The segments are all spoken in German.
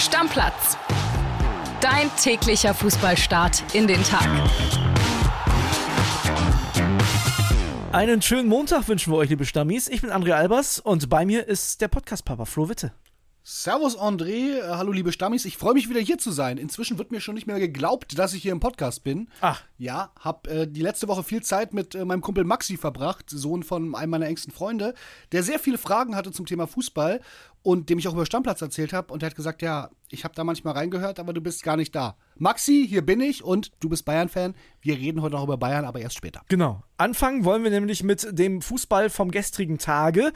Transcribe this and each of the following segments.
Stammplatz. Dein täglicher Fußballstart in den Tag. Einen schönen Montag wünschen wir euch, liebe Stammis. Ich bin André Albers und bei mir ist der Podcast-Papa Flo Witte. Servus André, äh, hallo liebe Stammis, ich freue mich wieder hier zu sein. Inzwischen wird mir schon nicht mehr geglaubt, dass ich hier im Podcast bin. Ach. Ja, hab äh, die letzte Woche viel Zeit mit äh, meinem Kumpel Maxi verbracht, Sohn von einem meiner engsten Freunde, der sehr viele Fragen hatte zum Thema Fußball und dem ich auch über Stammplatz erzählt habe und der hat gesagt, ja, ich habe da manchmal reingehört, aber du bist gar nicht da. Maxi, hier bin ich und du bist Bayern-Fan. Wir reden heute noch über Bayern, aber erst später. Genau. Anfangen wollen wir nämlich mit dem Fußball vom gestrigen Tage.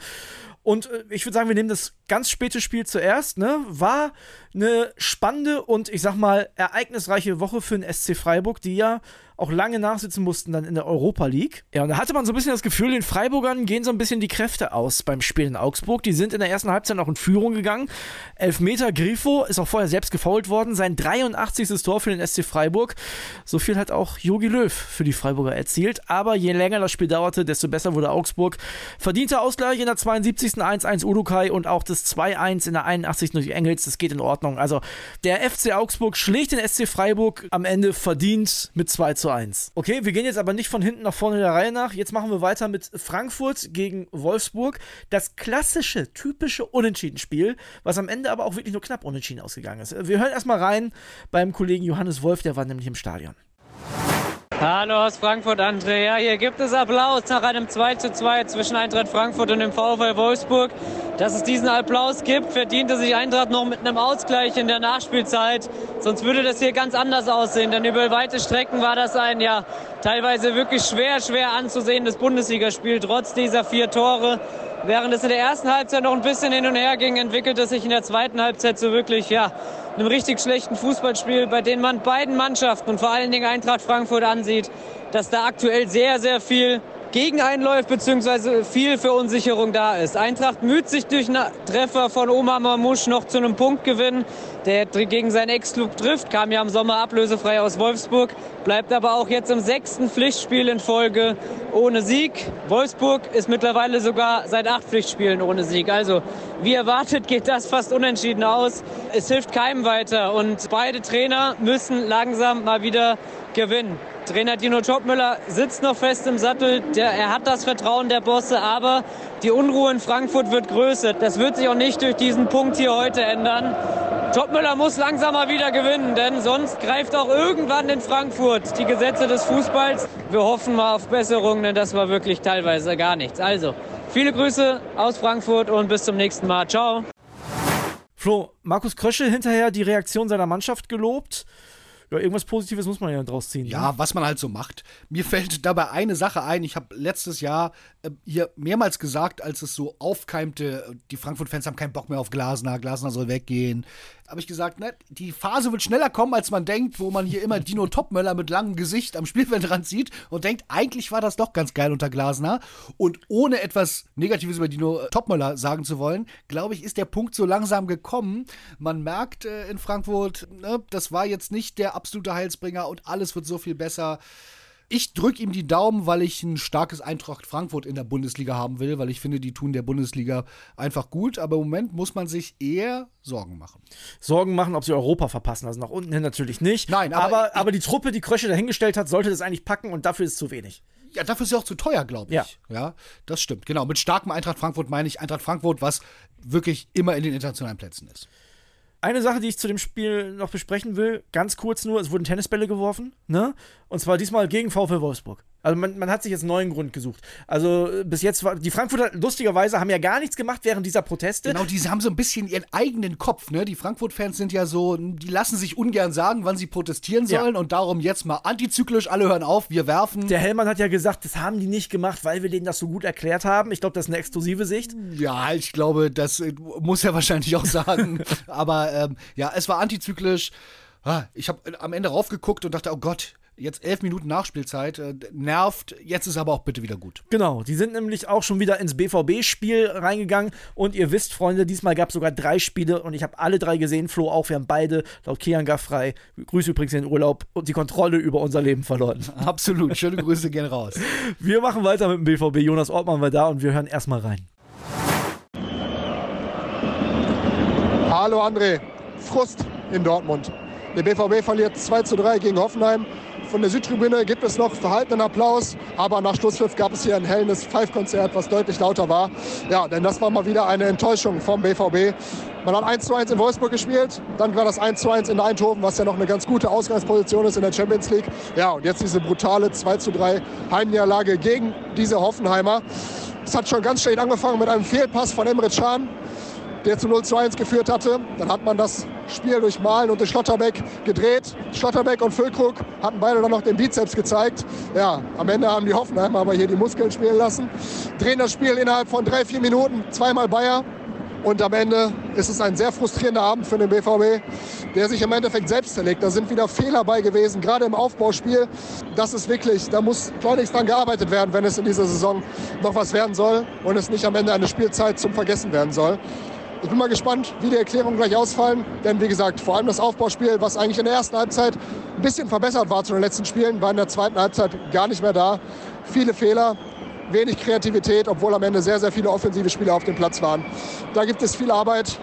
Und äh, ich würde sagen, wir nehmen das ganz späte Spiel zuerst. Ne? War eine spannende und ich sag mal ereignisreiche Woche für den SC Freiburg, die ja auch lange nachsitzen mussten dann in der Europa League. Ja, und da hatte man so ein bisschen das Gefühl, den Freiburgern gehen so ein bisschen die Kräfte aus beim Spiel in Augsburg. Die sind in der ersten Halbzeit noch in Führung gegangen. Elfmeter Grifo ist auch vorher selbst gefault worden. Sein 83. Tor für den SC Freiburg. So viel hat auch Jogi Löw für die Freiburger erzielt. Aber je länger das Spiel dauerte, desto besser wurde Augsburg. Verdienter Ausgleich in der 72. 1-1 Udukai und auch das 2-1 in der 81. durch Engels. Das geht in Ordnung. Also der FC Augsburg schlägt den SC Freiburg am Ende verdient mit 2 zu 1. Okay, wir gehen jetzt aber nicht von hinten nach vorne der Reihe nach. Jetzt machen wir weiter mit Frankfurt gegen Wolfsburg. Das klassische, typische Unentschieden-Spiel, was am Ende aber auch wirklich nur knapp unentschieden ausgegangen ist. Wir hören erstmal rein beim Kollegen Johannes Wolf, der war nämlich im Stadion. Hallo aus Frankfurt, Andrea. Hier gibt es Applaus nach einem 2:2 zwischen Eintracht Frankfurt und dem VfL Wolfsburg. Dass es diesen Applaus gibt, verdiente sich Eintracht noch mit einem Ausgleich in der Nachspielzeit. Sonst würde das hier ganz anders aussehen, denn über weite Strecken war das ein ja teilweise wirklich schwer, schwer anzusehendes Bundesligaspiel, trotz dieser vier Tore. Während es in der ersten Halbzeit noch ein bisschen hin und her ging, entwickelte es sich in der zweiten Halbzeit so wirklich, ja, einem richtig schlechten Fußballspiel, bei dem man beiden Mannschaften und vor allen Dingen Eintracht Frankfurt ansieht, dass da aktuell sehr, sehr viel gegen einläuft, beziehungsweise viel Verunsicherung da ist. Eintracht müht sich durch einen Treffer von Omar Mamouche noch zu einem Punktgewinn, der gegen seinen Ex-Club trifft, kam ja im Sommer ablösefrei aus Wolfsburg, bleibt aber auch jetzt im sechsten Pflichtspiel in Folge ohne Sieg. Wolfsburg ist mittlerweile sogar seit acht Pflichtspielen ohne Sieg. Also, wie erwartet, geht das fast unentschieden aus. Es hilft keinem weiter und beide Trainer müssen langsam mal wieder gewinnen. Trainer Dino Topmüller sitzt noch fest im Sattel. Der, er hat das Vertrauen der Bosse, aber die Unruhe in Frankfurt wird größer. Das wird sich auch nicht durch diesen Punkt hier heute ändern. Topmüller muss langsam mal wieder gewinnen, denn sonst greift auch irgendwann in Frankfurt die Gesetze des Fußballs. Wir hoffen mal auf Besserungen, denn das war wirklich teilweise gar nichts. Also, viele Grüße aus Frankfurt und bis zum nächsten Mal. Ciao. Flo, Markus Krösche hinterher die Reaktion seiner Mannschaft gelobt ja, irgendwas Positives muss man ja draus ziehen. Ja, ne? was man halt so macht. Mir fällt dabei eine Sache ein. Ich habe letztes Jahr äh, hier mehrmals gesagt, als es so aufkeimte, die Frankfurt-Fans haben keinen Bock mehr auf Glasner, Glasner soll weggehen habe ich gesagt, ne, die Phase wird schneller kommen, als man denkt, wo man hier immer Dino Topmöller mit langem Gesicht am Spielfeldrand sieht und denkt, eigentlich war das doch ganz geil unter Glasner. Und ohne etwas Negatives über Dino Topmöller sagen zu wollen, glaube ich, ist der Punkt so langsam gekommen. Man merkt äh, in Frankfurt, ne, das war jetzt nicht der absolute Heilsbringer und alles wird so viel besser. Ich drücke ihm die Daumen, weil ich ein starkes Eintracht Frankfurt in der Bundesliga haben will, weil ich finde, die tun der Bundesliga einfach gut. Aber im Moment muss man sich eher Sorgen machen. Sorgen machen, ob sie Europa verpassen. Also nach unten hin natürlich nicht. Nein, aber, aber, aber die Truppe, die Krösche dahingestellt hat, sollte das eigentlich packen und dafür ist zu wenig. Ja, dafür ist sie auch zu teuer, glaube ich. Ja. ja, das stimmt. Genau. Mit starkem Eintracht Frankfurt meine ich Eintracht Frankfurt, was wirklich immer in den internationalen Plätzen ist. Eine Sache, die ich zu dem Spiel noch besprechen will, ganz kurz nur, es wurden Tennisbälle geworfen, ne? Und zwar diesmal gegen VfL Wolfsburg. Also man, man hat sich jetzt einen neuen Grund gesucht. Also äh, bis jetzt war die Frankfurter lustigerweise haben ja gar nichts gemacht während dieser Proteste. Genau, die haben so ein bisschen ihren eigenen Kopf, ne? Die Frankfurt-Fans sind ja so, die lassen sich ungern sagen, wann sie protestieren sollen ja. und darum jetzt mal antizyklisch, alle hören auf, wir werfen. Der Hellmann hat ja gesagt, das haben die nicht gemacht, weil wir denen das so gut erklärt haben. Ich glaube, das ist eine exklusive Sicht. Ja, ich glaube, das äh, muss er wahrscheinlich auch sagen. Aber ähm, ja, es war antizyklisch. Ah, ich habe am Ende raufgeguckt und dachte, oh Gott, Jetzt elf Minuten Nachspielzeit. Äh, nervt. Jetzt ist aber auch bitte wieder gut. Genau. Die sind nämlich auch schon wieder ins BVB-Spiel reingegangen. Und ihr wisst, Freunde, diesmal gab es sogar drei Spiele und ich habe alle drei gesehen. Flo auch. Wir haben beide laut Kianga frei. Grüße übrigens in den Urlaub und die Kontrolle über unser Leben verloren. Absolut. Schöne Grüße gehen raus. Wir machen weiter mit dem BVB. Jonas Ortmann war da und wir hören erstmal rein. Hallo André. Frust in Dortmund. Der BVB verliert 2 zu 3 gegen Hoffenheim. Von der Südtribüne gibt es noch verhaltenen Applaus, aber nach Schlusspfiff gab es hier ein hellendes Pfeifkonzert, was deutlich lauter war. Ja, denn das war mal wieder eine Enttäuschung vom BVB. Man hat 1 zu 1 in Wolfsburg gespielt, dann war das 1 zu 1 in Eindhoven, was ja noch eine ganz gute Ausgangsposition ist in der Champions League. Ja, und jetzt diese brutale 2 zu 3 Heimniederlage gegen diese Hoffenheimer. Es hat schon ganz schlecht angefangen mit einem Fehlpass von Emre Can, der zu 0 zu 1 geführt hatte. Dann hat man das Spiel durch Malen und durch Schlotterbeck gedreht. Schlotterbeck und Füllkrug hatten beide dann noch den Bizeps gezeigt. Ja, am Ende haben die Hoffenheimer aber hier die Muskeln spielen lassen. Drehen das Spiel innerhalb von drei, vier Minuten, zweimal Bayer. Und am Ende ist es ein sehr frustrierender Abend für den BVB, der sich im Endeffekt selbst zerlegt. Da sind wieder Fehler bei gewesen, gerade im Aufbauspiel. Das ist wirklich, da muss schleunigst dran gearbeitet werden, wenn es in dieser Saison noch was werden soll und es nicht am Ende eine Spielzeit zum Vergessen werden soll. Ich bin mal gespannt, wie die Erklärungen gleich ausfallen. Denn wie gesagt, vor allem das Aufbauspiel, was eigentlich in der ersten Halbzeit ein bisschen verbessert war zu den letzten Spielen, war in der zweiten Halbzeit gar nicht mehr da. Viele Fehler, wenig Kreativität, obwohl am Ende sehr, sehr viele offensive Spieler auf dem Platz waren. Da gibt es viel Arbeit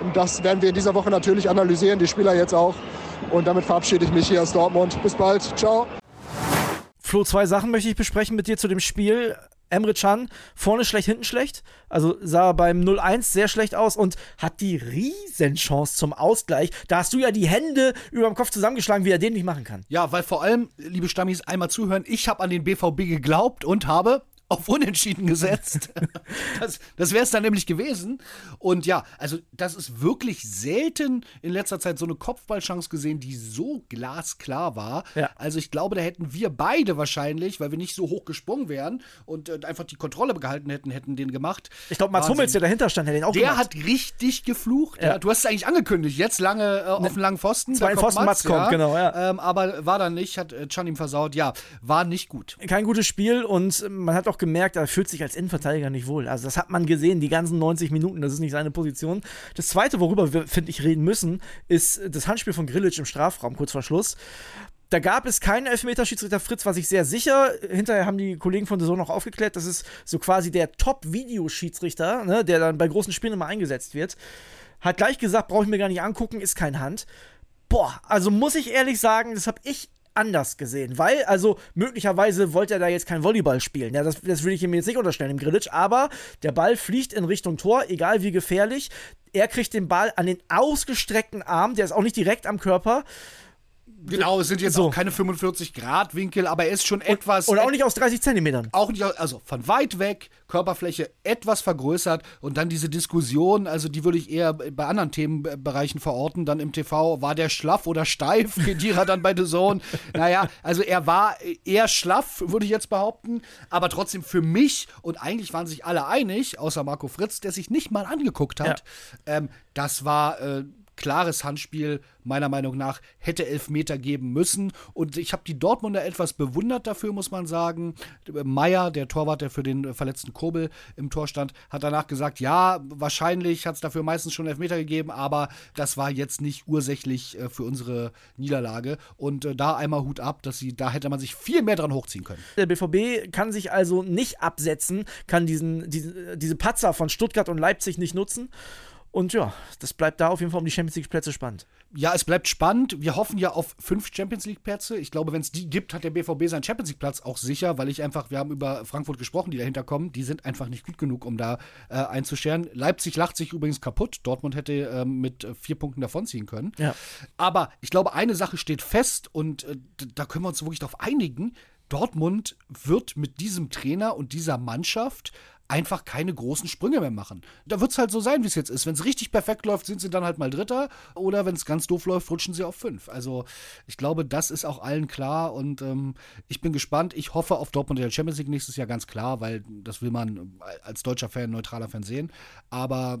und das werden wir in dieser Woche natürlich analysieren, die Spieler jetzt auch. Und damit verabschiede ich mich hier aus Dortmund. Bis bald. Ciao. Flo, zwei Sachen möchte ich besprechen mit dir zu dem Spiel. Emre Can vorne schlecht, hinten schlecht. Also sah beim 0-1 sehr schlecht aus und hat die Riesenchance zum Ausgleich. Da hast du ja die Hände über dem Kopf zusammengeschlagen, wie er den nicht machen kann. Ja, weil vor allem, liebe Stammis, einmal zuhören, ich habe an den BVB geglaubt und habe auf Unentschieden gesetzt. das das wäre es dann nämlich gewesen. Und ja, also das ist wirklich selten in letzter Zeit so eine Kopfballchance gesehen, die so glasklar war. Ja. Also ich glaube, da hätten wir beide wahrscheinlich, weil wir nicht so hoch gesprungen wären und äh, einfach die Kontrolle behalten hätten, hätten den gemacht. Ich glaube, Mats Wahnsinn. Hummels, der dahinter stand, hätte den auch Der gemacht. hat richtig geflucht. Ja. Ja. Du hast es eigentlich angekündigt, jetzt lange äh, auf einen langen Pfosten. Zwei Pfosten, Mats kommt, genau. Ähm, aber war dann nicht, hat äh, Can ihm versaut. Ja, war nicht gut. kein gutes Spiel und man hat auch gemerkt, er fühlt sich als Innenverteidiger nicht wohl. Also das hat man gesehen, die ganzen 90 Minuten, das ist nicht seine Position. Das zweite, worüber wir, finde ich, reden müssen, ist das Handspiel von Grilic im Strafraum, kurz vor Schluss. Da gab es keinen Elfmeter, Schiedsrichter Fritz war sich sehr sicher. Hinterher haben die Kollegen von The Zone noch aufgeklärt, das ist so quasi der Top-Videoschiedsrichter, ne, der dann bei großen Spielen immer eingesetzt wird. Hat gleich gesagt, brauche ich mir gar nicht angucken, ist kein Hand. Boah, also muss ich ehrlich sagen, das habe ich anders gesehen, weil, also möglicherweise wollte er da jetzt kein Volleyball spielen. Ja, das, das will ich ihm jetzt nicht unterstellen im Grillitsch, aber der Ball fliegt in Richtung Tor, egal wie gefährlich. Er kriegt den Ball an den ausgestreckten Arm, der ist auch nicht direkt am Körper. Genau, es sind jetzt So. auch keine 45-Grad-Winkel, aber er ist schon etwas. Oder auch nicht aus 30 Zentimetern. auch nicht, also von weit weg, Körperfläche etwas vergrößert und dann diese Diskussion, also die würde ich eher bei anderen Themenbereichen verorten, dann im TV, war der schlaff oder steif, Kedira dann bei The Zone. Naja, also er war eher schlaff, würde ich jetzt behaupten, aber trotzdem für mich und eigentlich waren sich alle einig, außer Marco Fritz, der sich nicht mal angeguckt hat, ähm, das war äh, klares Handspiel, meiner Meinung nach, hätte Elfmeter geben müssen. Und ich habe die Dortmunder etwas bewundert dafür, muss man sagen. Meier, der Torwart, der für den verletzten Kobel im Tor stand, hat danach gesagt, ja, wahrscheinlich hat es dafür meistens schon Elfmeter gegeben, aber das war jetzt nicht ursächlich äh, für unsere Niederlage. Und äh, da einmal Hut ab, dass sie, da hätte man sich viel mehr dran hochziehen können. Der BVB kann sich also nicht absetzen, kann diesen, diese, diese Patzer von Stuttgart und Leipzig nicht nutzen. Und ja, das bleibt da auf jeden Fall um die Champions League-Plätze spannend. Ja, es bleibt spannend. Wir hoffen ja auf fünf Champions League-Plätze. Ich glaube, wenn es die gibt, hat der BVB seinen Champions League-Platz auch sicher, weil ich einfach, wir haben über Frankfurt gesprochen, die dahinter kommen, die sind einfach nicht gut genug, um da äh, einzuscheren. Leipzig lacht sich übrigens kaputt. Dortmund hätte ähm, mit äh, vier Punkten davonziehen können. Ja. Aber ich glaube, eine Sache steht fest und äh, da können wir uns wirklich darauf einigen. Dortmund wird mit diesem Trainer und dieser Mannschaft einfach keine großen Sprünge mehr machen. Da wird es halt so sein, wie es jetzt ist. Wenn es richtig perfekt läuft, sind sie dann halt mal Dritter. Oder wenn es ganz doof läuft, rutschen sie auf fünf. Also ich glaube, das ist auch allen klar. Und ähm, ich bin gespannt. Ich hoffe auf Dortmund in der Champions League nächstes Jahr ganz klar, weil das will man als deutscher Fan, neutraler Fan sehen. Aber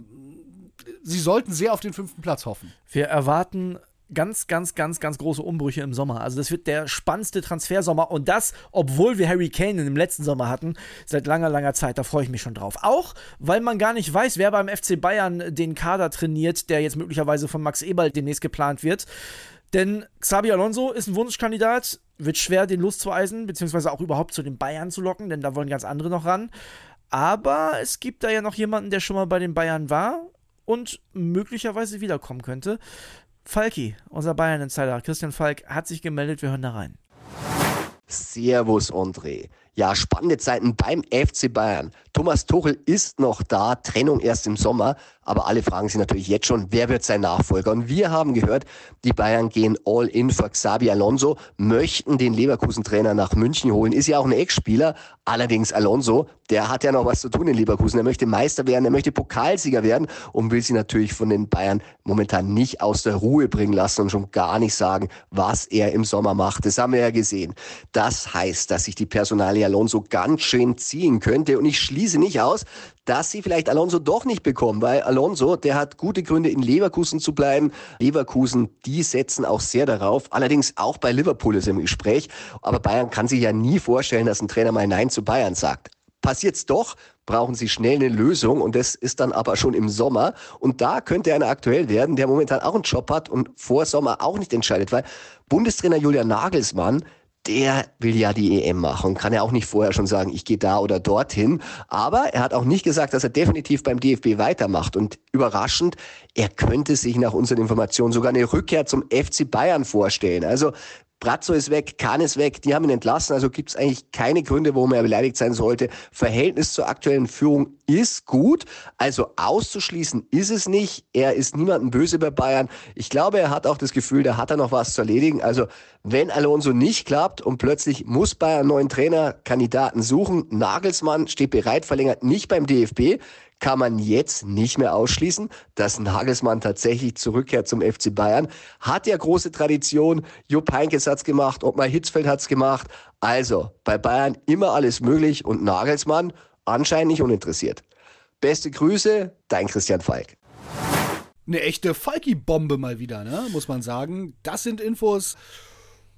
sie sollten sehr auf den fünften Platz hoffen. Wir erwarten ganz, ganz, ganz, ganz große Umbrüche im Sommer. Also das wird der spannendste Transfersommer und das, obwohl wir Harry Kane dem letzten Sommer hatten, seit langer, langer Zeit. Da freue ich mich schon drauf. Auch, weil man gar nicht weiß, wer beim FC Bayern den Kader trainiert, der jetzt möglicherweise von Max Eberl demnächst geplant wird. Denn Xabi Alonso ist ein Wunschkandidat, wird schwer, den loszueisen, beziehungsweise auch überhaupt zu den Bayern zu locken, denn da wollen ganz andere noch ran. Aber es gibt da ja noch jemanden, der schon mal bei den Bayern war und möglicherweise wiederkommen könnte. Falki, unser Bayern-Insider, Christian Falk, hat sich gemeldet. Wir hören da rein. Servus, André. Ja, spannende Zeiten beim FC Bayern. Thomas Tuchel ist noch da, Trennung erst im Sommer, aber alle fragen sich natürlich jetzt schon, wer wird sein Nachfolger? Und wir haben gehört, die Bayern gehen all in für Xabi Alonso, möchten den Leverkusen-Trainer nach München holen. Ist ja auch ein Ex-Spieler. Allerdings Alonso, der hat ja noch was zu tun in Leverkusen. Er möchte Meister werden, er möchte Pokalsieger werden und will sie natürlich von den Bayern momentan nicht aus der Ruhe bringen lassen und schon gar nicht sagen, was er im Sommer macht. Das haben wir ja gesehen. Das heißt, dass sich die Personalie Alonso ganz schön ziehen könnte und ich schließe nicht aus, dass sie vielleicht Alonso doch nicht bekommen, weil Alonso, der hat gute Gründe in Leverkusen zu bleiben. Leverkusen, die setzen auch sehr darauf. Allerdings auch bei Liverpool ist im Gespräch. Aber Bayern kann sich ja nie vorstellen, dass ein Trainer mal Nein zu Bayern sagt. Passiert's doch, brauchen sie schnell eine Lösung und das ist dann aber schon im Sommer. Und da könnte einer aktuell werden, der momentan auch einen Job hat und vor Sommer auch nicht entscheidet, weil Bundestrainer Julian Nagelsmann, der will ja die EM machen kann ja auch nicht vorher schon sagen, ich gehe da oder dorthin. Aber er hat auch nicht gesagt, dass er definitiv beim DFB weitermacht. Und überraschend, er könnte sich nach unseren Informationen sogar eine Rückkehr zum FC Bayern vorstellen. Also Brazzo ist weg, Kahn ist weg, die haben ihn entlassen, also gibt es eigentlich keine Gründe, warum er beleidigt sein sollte. Verhältnis zur aktuellen Führung ist gut, also auszuschließen ist es nicht. Er ist niemandem böse bei Bayern. Ich glaube, er hat auch das Gefühl, da hat er noch was zu erledigen. Also wenn Alonso nicht klappt und plötzlich muss Bayern einen neuen Trainerkandidaten suchen, Nagelsmann steht bereit, verlängert nicht beim DFB, kann man jetzt nicht mehr ausschließen, dass Nagelsmann tatsächlich zurückkehrt zum FC Bayern. Hat ja große Tradition. Jupp Heynckes hat's gemacht, Ottmar Hitzfeld hat's gemacht. Also, bei Bayern immer alles möglich und Nagelsmann anscheinend nicht uninteressiert. Beste Grüße, dein Christian Falk. Eine echte Falki-Bombe mal wieder, ne? muss man sagen. Das sind Infos.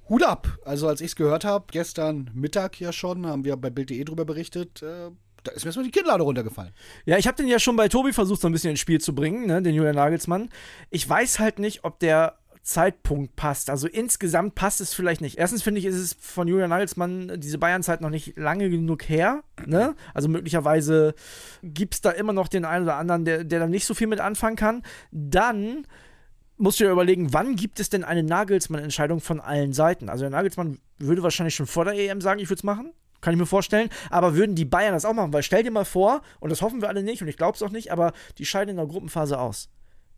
Hut ab. Also als ich es gehört habe, gestern Mittag ja schon, haben wir bei Bild.de drüber berichtet, äh, da ist mir erstmal die Kinnlade runtergefallen. Ja, ich habe den ja schon bei Tobi versucht, so ein bisschen ins Spiel zu bringen, ne, den Julian Nagelsmann. Ich weiß halt nicht, ob der Zeitpunkt passt. Also insgesamt passt es vielleicht nicht. Erstens finde ich, ist es von Julian Nagelsmann diese Bayern-Zeit noch nicht lange genug her. Ne? Also möglicherweise gibt es da immer noch den einen oder anderen, der, der da nicht so viel mit anfangen kann. Dann musst du dir überlegen, wann gibt es denn eine Nagelsmann-Entscheidung von allen Seiten? Also der Nagelsmann würde wahrscheinlich schon vor der EM sagen, ich würde es machen. Kann ich mir vorstellen. Aber würden die Bayern das auch machen? Weil stell dir mal vor, und das hoffen wir alle nicht, und ich glaube es auch nicht, aber die scheiden in der Gruppenphase aus.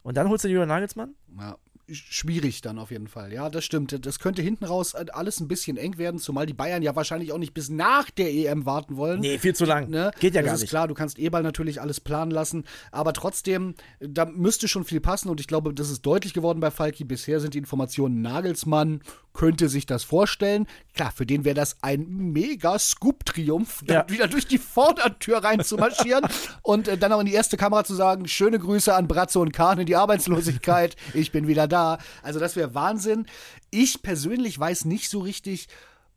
Und dann holst du Julian Nagelsmann? Ja, schwierig dann auf jeden Fall. Ja, das stimmt. Das könnte hinten raus alles ein bisschen eng werden, zumal die Bayern ja wahrscheinlich auch nicht bis nach der EM warten wollen. Nee, viel zu lang. Ne? Geht ja das gar ist nicht. klar, du kannst eh bald natürlich alles planen lassen, aber trotzdem, da müsste schon viel passen und ich glaube, das ist deutlich geworden bei Falki. Bisher sind die Informationen Nagelsmann könnte sich das vorstellen. Klar, für den wäre das ein mega Scoop-Triumph, ja. wieder durch die Vordertür reinzumarschieren und äh, dann auch in die erste Kamera zu sagen, schöne Grüße an Bratzo und Kahn in die Arbeitslosigkeit, ich bin wieder da. Also das wäre Wahnsinn. Ich persönlich weiß nicht so richtig,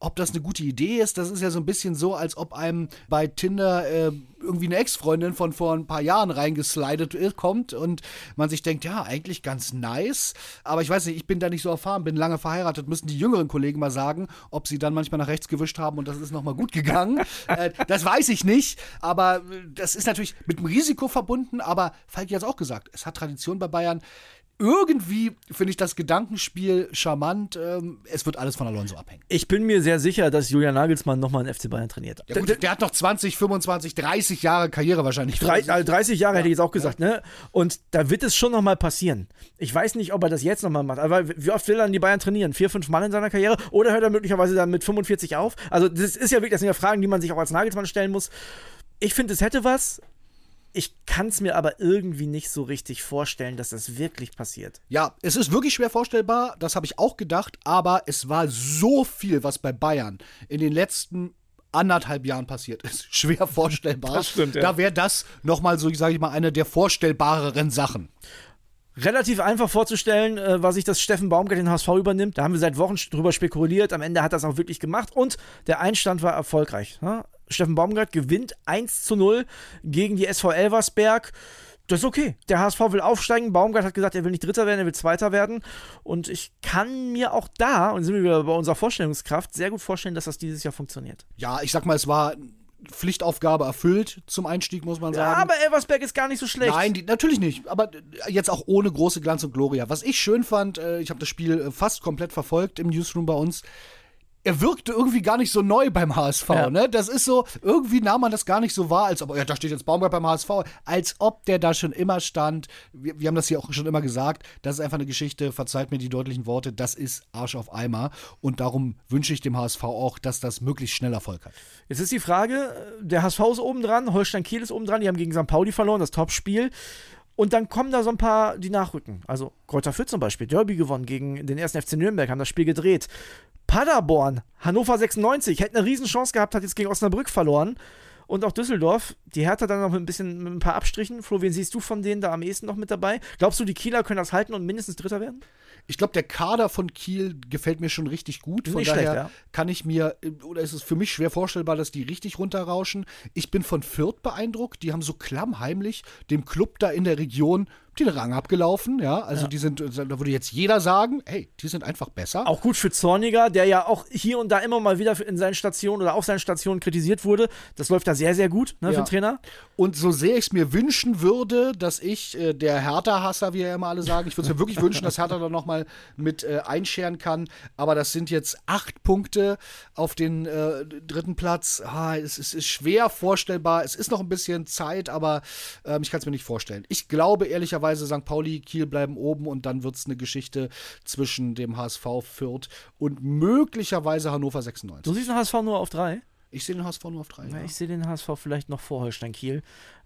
ob das eine gute Idee ist. Das ist ja so ein bisschen so, als ob einem bei Tinder äh, irgendwie eine Ex-Freundin von vor ein paar Jahren reingeslidet kommt und man sich denkt, ja, eigentlich ganz nice. Aber ich weiß nicht, ich bin da nicht so erfahren, bin lange verheiratet, müssen die jüngeren Kollegen mal sagen, ob sie dann manchmal nach rechts gewischt haben und das ist nochmal gut gegangen. äh, das weiß ich nicht, aber äh, das ist natürlich mit dem Risiko verbunden. Aber Falki hat es auch gesagt, es hat Tradition bei Bayern irgendwie finde ich das Gedankenspiel charmant. Ähm, es wird alles von Alonso abhängen. Ich bin mir sehr sicher, dass Julian Nagelsmann nochmal in FC Bayern trainiert. Ja, gut, der, der, hat noch 20, 25, 30 Jahre Karriere wahrscheinlich. 30, 30 Jahre ja. hätte ich jetzt auch gesagt, ja. ne? Und da wird es schon nochmal passieren. Ich weiß nicht, ob er das jetzt nochmal macht. Aber wie oft will er dann die Bayern trainieren? Vier, fünf Mal in seiner Karriere? Oder hört er möglicherweise dann mit 45 auf? Also, das ist ja wirklich, das sind ja Fragen, die man sich auch als Nagelsmann stellen muss. Ich finde, es hätte was. Ich kann es mir aber irgendwie nicht so richtig vorstellen, dass das wirklich passiert. Ja, es ist wirklich schwer vorstellbar, das habe ich auch gedacht, aber es war so viel, was bei Bayern in den letzten anderthalb Jahren passiert ist. Schwer vorstellbar. Das stimmt, ja. Da wäre das nochmal so, sage ich mal, eine der vorstellbareren Sachen relativ einfach vorzustellen, äh, was sich das Steffen Baumgart den HSV übernimmt. Da haben wir seit Wochen drüber spekuliert. Am Ende hat das auch wirklich gemacht und der Einstand war erfolgreich. Ne? Steffen Baumgart gewinnt 1 zu 0 gegen die SV Elversberg. Das ist okay. Der HSV will aufsteigen. Baumgart hat gesagt, er will nicht Dritter werden, er will Zweiter werden. Und ich kann mir auch da, und sind wir wieder bei unserer Vorstellungskraft, sehr gut vorstellen, dass das dieses Jahr funktioniert. Ja, ich sag mal, es war Pflichtaufgabe erfüllt zum Einstieg, muss man sagen. Ja, aber Elversberg ist gar nicht so schlecht. Nein, die, natürlich nicht. Aber jetzt auch ohne große Glanz und Gloria. Was ich schön fand, äh, ich habe das Spiel äh, fast komplett verfolgt im Newsroom bei uns er wirkte irgendwie gar nicht so neu beim HSV, ja. ne? Das ist so, irgendwie nahm man das gar nicht so wahr, als ob, ja, da steht jetzt Baumgart beim HSV, als ob der da schon immer stand. Wir, wir haben das hier auch schon immer gesagt, das ist einfach eine Geschichte, verzeiht mir die deutlichen Worte, das ist Arsch auf Eimer und darum wünsche ich dem HSV auch, dass das möglichst schnell Erfolg hat. Jetzt ist die Frage, der HSV ist oben dran, Holstein Kiel ist oben dran, die haben gegen St. Pauli verloren, das Topspiel. Und dann kommen da so ein paar, die nachrücken. Also Kräuter Fürth zum Beispiel, Derby gewonnen gegen den ersten FC Nürnberg, haben das Spiel gedreht. Paderborn, Hannover 96, hätte eine Riesenchance gehabt, hat jetzt gegen Osnabrück verloren. Und auch Düsseldorf, die Hertha dann noch ein bisschen mit ein paar Abstrichen. Flo, wen siehst du von denen da am ehesten noch mit dabei? Glaubst du, die Kieler können das halten und mindestens Dritter werden? Ich glaube, der Kader von Kiel gefällt mir schon richtig gut. Von Nicht daher schlecht, ja. kann ich mir, oder ist es für mich schwer vorstellbar, dass die richtig runterrauschen. Ich bin von Fürth beeindruckt. Die haben so klammheimlich dem Club da in der Region den Rang abgelaufen, ja. Also ja. die sind, da würde jetzt jeder sagen, hey, die sind einfach besser. Auch gut für Zorniger, der ja auch hier und da immer mal wieder in seinen Stationen oder auf seinen Stationen kritisiert wurde. Das läuft da sehr, sehr gut ne, ja. für den Trainer. Und so sehr ich es mir wünschen würde, dass ich, äh, der Hertha-Hasser, wie ja immer alle sagen, ich würde es mir wirklich wünschen, dass Hertha da nochmal mit äh, einscheren kann. Aber das sind jetzt acht Punkte auf den äh, dritten Platz. Ah, es, es, ist schwer vorstellbar. Es ist noch ein bisschen Zeit, aber ähm, ich kann es mir nicht vorstellen. Ich glaube ehrlicherweise, möglicherweise St. Pauli, Kiel bleiben oben und dann wird es eine Geschichte zwischen dem HSV Fürth und möglicherweise Hannover 96. Du siehst den HSV nur auf drei? Ich sehe den HSV nur auf drei. Ja, ja. Ich sehe den HSV vielleicht noch vor Holstein Kiel.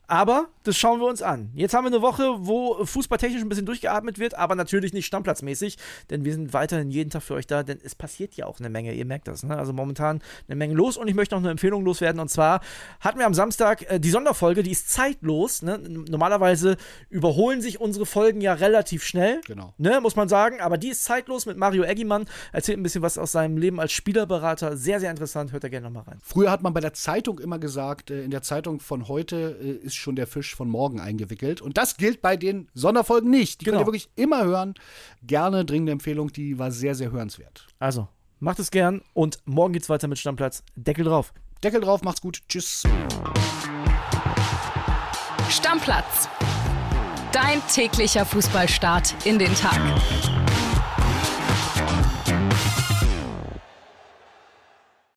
Aber das schauen wir uns an. Jetzt haben wir eine Woche, wo fußballtechnisch ein bisschen durchgeatmet wird, aber natürlich nicht stammplatzmäßig, denn wir sind weiterhin jeden Tag für euch da, denn es passiert ja auch eine Menge, ihr merkt das. Ne? Also momentan eine Menge los und ich möchte noch eine Empfehlung loswerden und zwar hatten wir am Samstag äh, die Sonderfolge, die ist zeitlos. Ne? Normalerweise überholen sich unsere Folgen ja relativ schnell, genau. ne? muss man sagen, aber die ist zeitlos mit Mario Eggimann, erzählt ein bisschen was aus seinem Leben als Spielerberater. Sehr, sehr interessant, hört da gerne nochmal rein. Früher hat man bei der Zeitung immer gesagt, äh, in der Zeitung von heute äh, ist ist schon der Fisch von morgen eingewickelt. Und das gilt bei den Sonderfolgen nicht. Die genau. könnt ihr wirklich immer hören. Gerne dringende Empfehlung, die war sehr, sehr hörenswert. Also, macht es gern und morgen geht's weiter mit Stammplatz. Deckel drauf. Deckel drauf, macht's gut. Tschüss. Stammplatz. Dein täglicher Fußballstart in den Tag.